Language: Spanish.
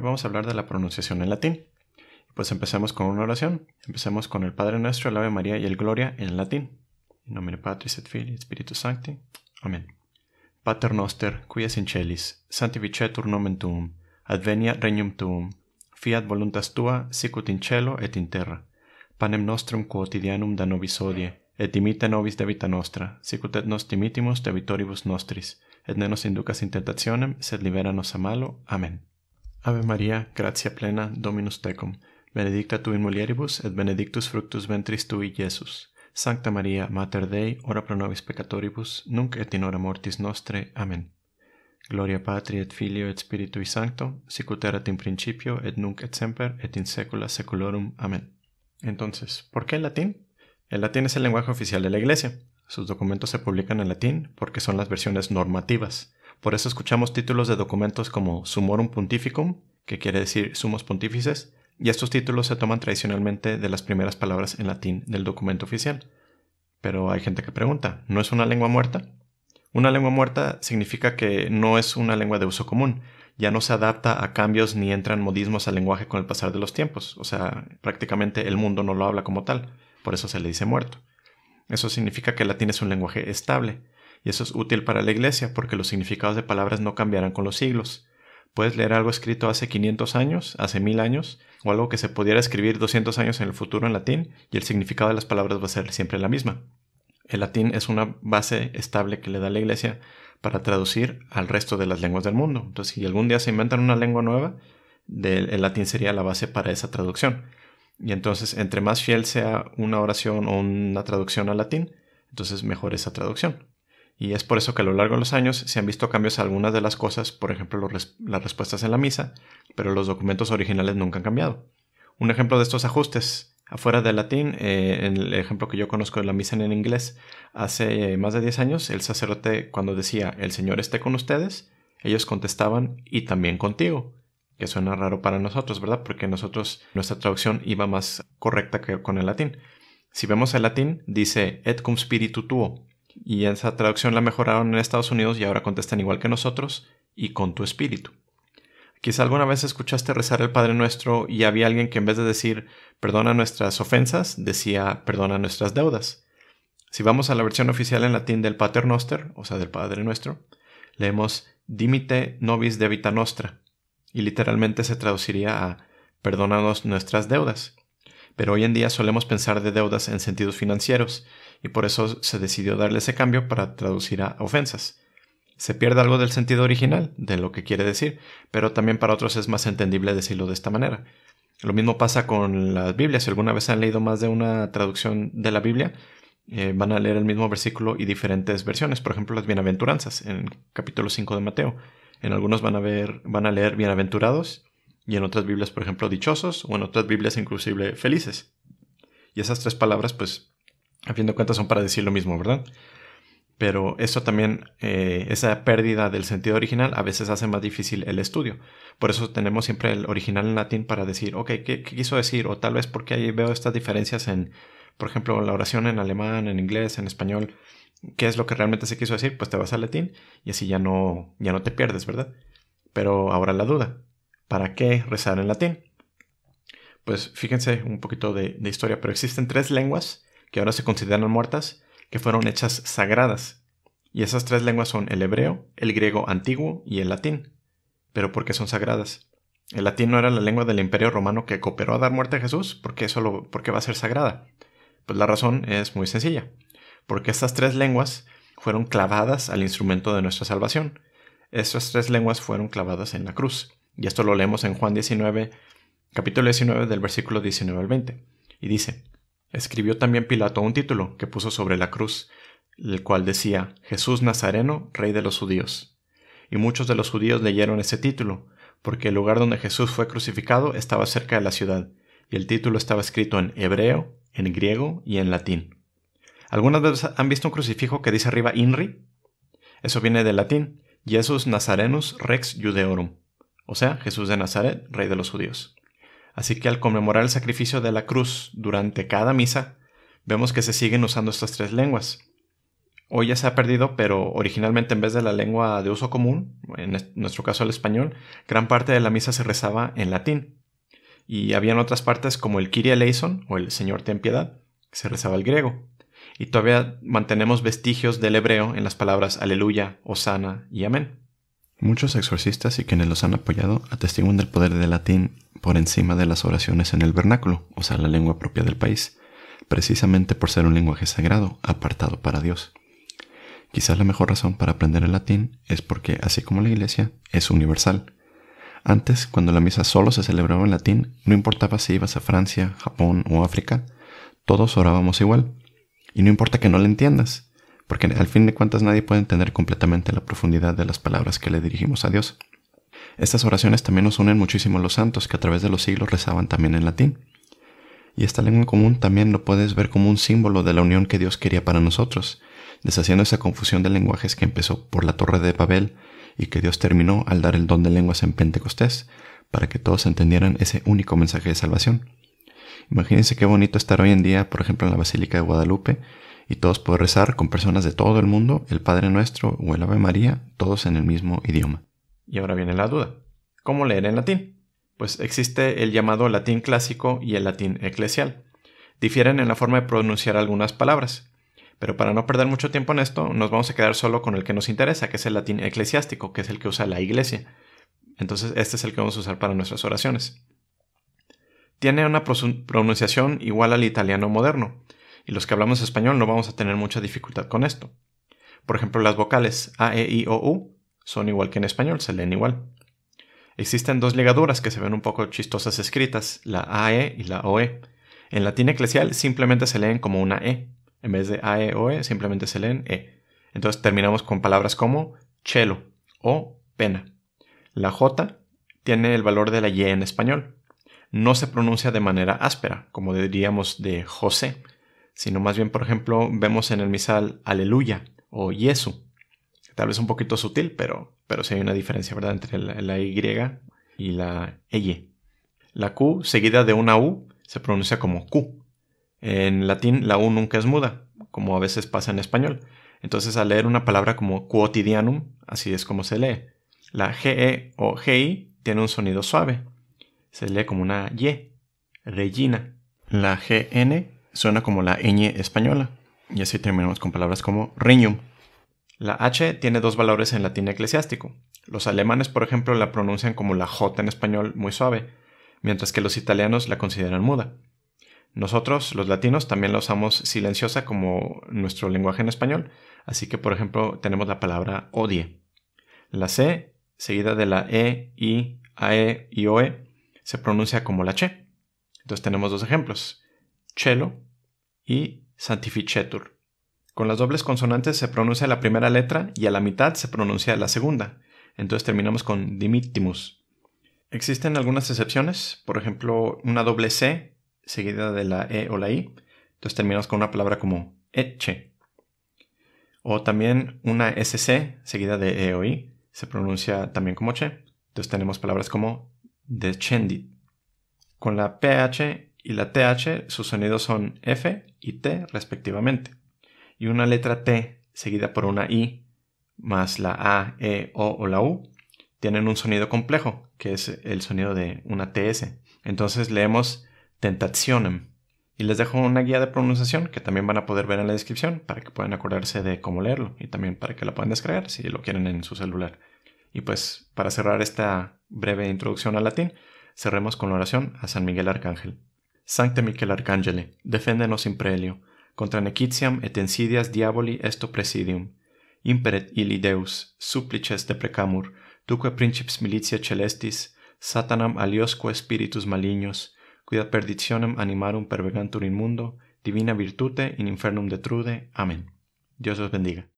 Vamos a hablar de la pronunciación en latín. Pues empecemos con una oración. Empecemos con el Padre Nuestro, el Ave María y el Gloria en latín. In nomine Patris et Filii et Spiritus Sancti. Amén. Pater noster, qui es in celis, sanctificetur nomen tuum, advenia regnum tuum, fiat voluntas tua, sicut in cielo et in terra. Panem nostrum quotidianum da nobis hodie, et dimite nobis debita nostra, sicut et nos dimitimus debitoribus nostris, et ne nos inducas in tentationem, sed libera nos a malo. Amén. Ave Maria, gratia plena, Dominus tecum, benedicta tu in mulieribus, et benedictus fructus ventris tui, Iesus. Sancta Maria, Mater Dei, ora pro nobis peccatoribus, nunc et in hora mortis nostre. Amén. Gloria Patri et Filio et Spiritui Sancto, sicut erat in principio, et nunc et semper, et in saecula saeculorum. Amén. Entonces, ¿por qué el latín? El latín es el lenguaje oficial de la Iglesia. Sus documentos se publican en latín porque son las versiones normativas. Por eso escuchamos títulos de documentos como Sumorum Pontificum, que quiere decir sumos pontífices, y estos títulos se toman tradicionalmente de las primeras palabras en latín del documento oficial. Pero hay gente que pregunta, ¿no es una lengua muerta? Una lengua muerta significa que no es una lengua de uso común, ya no se adapta a cambios ni entran modismos al lenguaje con el pasar de los tiempos, o sea, prácticamente el mundo no lo habla como tal, por eso se le dice muerto. Eso significa que el latín es un lenguaje estable, y eso es útil para la iglesia porque los significados de palabras no cambiarán con los siglos. Puedes leer algo escrito hace 500 años, hace 1000 años, o algo que se pudiera escribir 200 años en el futuro en latín, y el significado de las palabras va a ser siempre la misma. El latín es una base estable que le da la iglesia para traducir al resto de las lenguas del mundo. Entonces, si algún día se inventan una lengua nueva, el latín sería la base para esa traducción. Y entonces, entre más fiel sea una oración o una traducción al latín, entonces mejor esa traducción. Y es por eso que a lo largo de los años se han visto cambios a algunas de las cosas, por ejemplo las respuestas en la misa, pero los documentos originales nunca han cambiado. Un ejemplo de estos ajustes, afuera del latín, eh, en el ejemplo que yo conozco de la misa en inglés, hace más de 10 años el sacerdote cuando decía el Señor esté con ustedes, ellos contestaban y también contigo, que suena raro para nosotros, ¿verdad? Porque nosotros, nuestra traducción iba más correcta que con el latín. Si vemos el latín, dice et cum spiritu tuo, y esa traducción la mejoraron en Estados Unidos y ahora contestan igual que nosotros y con tu espíritu. Quizá alguna vez escuchaste rezar el Padre Nuestro y había alguien que en vez de decir perdona nuestras ofensas, decía perdona nuestras deudas. Si vamos a la versión oficial en latín del Pater Noster, o sea, del Padre Nuestro, leemos dimite nobis debita nostra, y literalmente se traduciría a perdónanos nuestras deudas. Pero hoy en día solemos pensar de deudas en sentidos financieros, y por eso se decidió darle ese cambio para traducir a ofensas. Se pierde algo del sentido original, de lo que quiere decir, pero también para otros es más entendible decirlo de esta manera. Lo mismo pasa con las Biblias. Si alguna vez han leído más de una traducción de la Biblia, eh, van a leer el mismo versículo y diferentes versiones. Por ejemplo, las bienaventuranzas en capítulo 5 de Mateo. En algunos van a, ver, van a leer bienaventurados y en otras Biblias, por ejemplo, dichosos o en otras Biblias inclusive felices. Y esas tres palabras, pues, a fin de cuentas son para decir lo mismo, ¿verdad? Pero eso también, eh, esa pérdida del sentido original a veces hace más difícil el estudio. Por eso tenemos siempre el original en latín para decir, ok, ¿qué, quiso decir? O tal vez porque ahí veo estas diferencias en, por ejemplo, la oración en alemán, en inglés, en español. ¿Qué es lo que realmente se quiso decir? Pues te vas al latín y así ya no, ya no te pierdes, ¿verdad? Pero ahora la duda, ¿para qué rezar en latín? Pues fíjense un poquito de historia, pero existen tres lenguas que ahora se consideran muertas, que fueron hechas sagradas. Y esas tres lenguas son el hebreo, el griego antiguo y el latín. Pero ¿por qué son sagradas? El latín no era la lengua del imperio romano que cooperó a dar muerte a Jesús, ¿por qué, solo, por qué va a ser sagrada? Pues la razón es muy sencilla, porque estas tres lenguas fueron clavadas al instrumento de nuestra salvación. Estas tres lenguas fueron clavadas en la cruz. Y esto lo leemos en Juan 19, capítulo 19 del versículo 19 al 20. Y dice, Escribió también Pilato un título que puso sobre la cruz, el cual decía Jesús Nazareno, Rey de los judíos. Y muchos de los judíos leyeron ese título, porque el lugar donde Jesús fue crucificado estaba cerca de la ciudad, y el título estaba escrito en hebreo, en griego y en latín. ¿Algunas veces han visto un crucifijo que dice arriba INRI? Eso viene del latín, Jesus Nazarenus Rex Judeorum, o sea, Jesús de Nazaret, Rey de los judíos. Así que al conmemorar el sacrificio de la cruz durante cada misa, vemos que se siguen usando estas tres lenguas. Hoy ya se ha perdido, pero originalmente en vez de la lengua de uso común, en nuestro caso el español, gran parte de la misa se rezaba en latín. Y habían otras partes como el Kyrie eleison o el Señor ten piedad, que se rezaba el griego. Y todavía mantenemos vestigios del hebreo en las palabras aleluya, osana y amén. Muchos exorcistas y quienes los han apoyado atestiguan del poder del latín por encima de las oraciones en el vernáculo, o sea, la lengua propia del país, precisamente por ser un lenguaje sagrado, apartado para Dios. Quizás la mejor razón para aprender el latín es porque, así como la iglesia, es universal. Antes, cuando la misa solo se celebraba en latín, no importaba si ibas a Francia, Japón o África, todos orábamos igual. Y no importa que no la entiendas, porque al fin de cuentas nadie puede entender completamente la profundidad de las palabras que le dirigimos a Dios. Estas oraciones también nos unen muchísimo a los santos que a través de los siglos rezaban también en latín. Y esta lengua común también lo puedes ver como un símbolo de la unión que Dios quería para nosotros, deshaciendo esa confusión de lenguajes que empezó por la Torre de Babel y que Dios terminó al dar el don de lenguas en Pentecostés, para que todos entendieran ese único mensaje de salvación. Imagínense qué bonito estar hoy en día, por ejemplo, en la Basílica de Guadalupe, y todos pueden rezar con personas de todo el mundo, el Padre Nuestro o el Ave María, todos en el mismo idioma. Y ahora viene la duda. ¿Cómo leer en latín? Pues existe el llamado latín clásico y el latín eclesial. Difieren en la forma de pronunciar algunas palabras. Pero para no perder mucho tiempo en esto, nos vamos a quedar solo con el que nos interesa, que es el latín eclesiástico, que es el que usa la iglesia. Entonces este es el que vamos a usar para nuestras oraciones. Tiene una pronunciación igual al italiano moderno, y los que hablamos español no vamos a tener mucha dificultad con esto. Por ejemplo, las vocales A, E, I, O, U son igual que en español, se leen igual. Existen dos ligaduras que se ven un poco chistosas escritas, la AE y la OE. En latín eclesial simplemente se leen como una E. En vez de AE o E simplemente se leen E. Entonces terminamos con palabras como chelo o pena. La J tiene el valor de la Y en español. No se pronuncia de manera áspera, como diríamos de José, sino más bien, por ejemplo, vemos en el misal aleluya o yesu. Tal vez un poquito sutil, pero, pero sí hay una diferencia, ¿verdad?, entre la, Y y la EY. La Q seguida de una U se pronuncia como Q. En latín la U nunca es muda, como a veces pasa en español. Entonces al leer una palabra como quotidianum, así es como se lee. La GE o GI tiene un sonido suave. Se lee como una Y, Regina. La GN suena como la ñ española, y así terminamos con palabras como riñum. La H tiene dos valores en latín eclesiástico. Los alemanes, por ejemplo, la pronuncian como la J en español muy suave, mientras que los italianos la consideran muda. Nosotros, los latinos, también la usamos silenciosa como nuestro lenguaje en español, así que, por ejemplo, tenemos la palabra odie. La C, seguida de la E, I, AE y OE, se pronuncia como la Che. Entonces tenemos dos ejemplos cello y santificetur. Con las dobles consonantes se pronuncia la primera letra y a la mitad se pronuncia la segunda. Entonces terminamos con dimittimus. Existen algunas excepciones, por ejemplo, una doble C seguida de la E o la I. Entonces terminamos con una palabra como eche. O también una SC seguida de E o I se pronuncia también como che. Entonces tenemos palabras como descendit. Con la PH y la TH, sus sonidos son F y T respectivamente. Y una letra T seguida por una I más la A, E, O o la U tienen un sonido complejo, que es el sonido de una TS. Entonces leemos tentationem. Y les dejo una guía de pronunciación que también van a poder ver en la descripción para que puedan acordarse de cómo leerlo y también para que la puedan descargar si lo quieren en su celular. Y pues para cerrar esta breve introducción al latín, cerremos con la oración a San Miguel Arcángel. Sancte Michel Arcangeli, defendenos in prelio, contra necitiam et insidias diaboli esto presidium, imperet illi Deus, supplices deprecamur, duque princips militia celestis, satanam aliosque spiritus malignos, quia perditionem animarum pervegantur in mundo, divina virtute in infernum detrude. Amén. Dios os bendiga.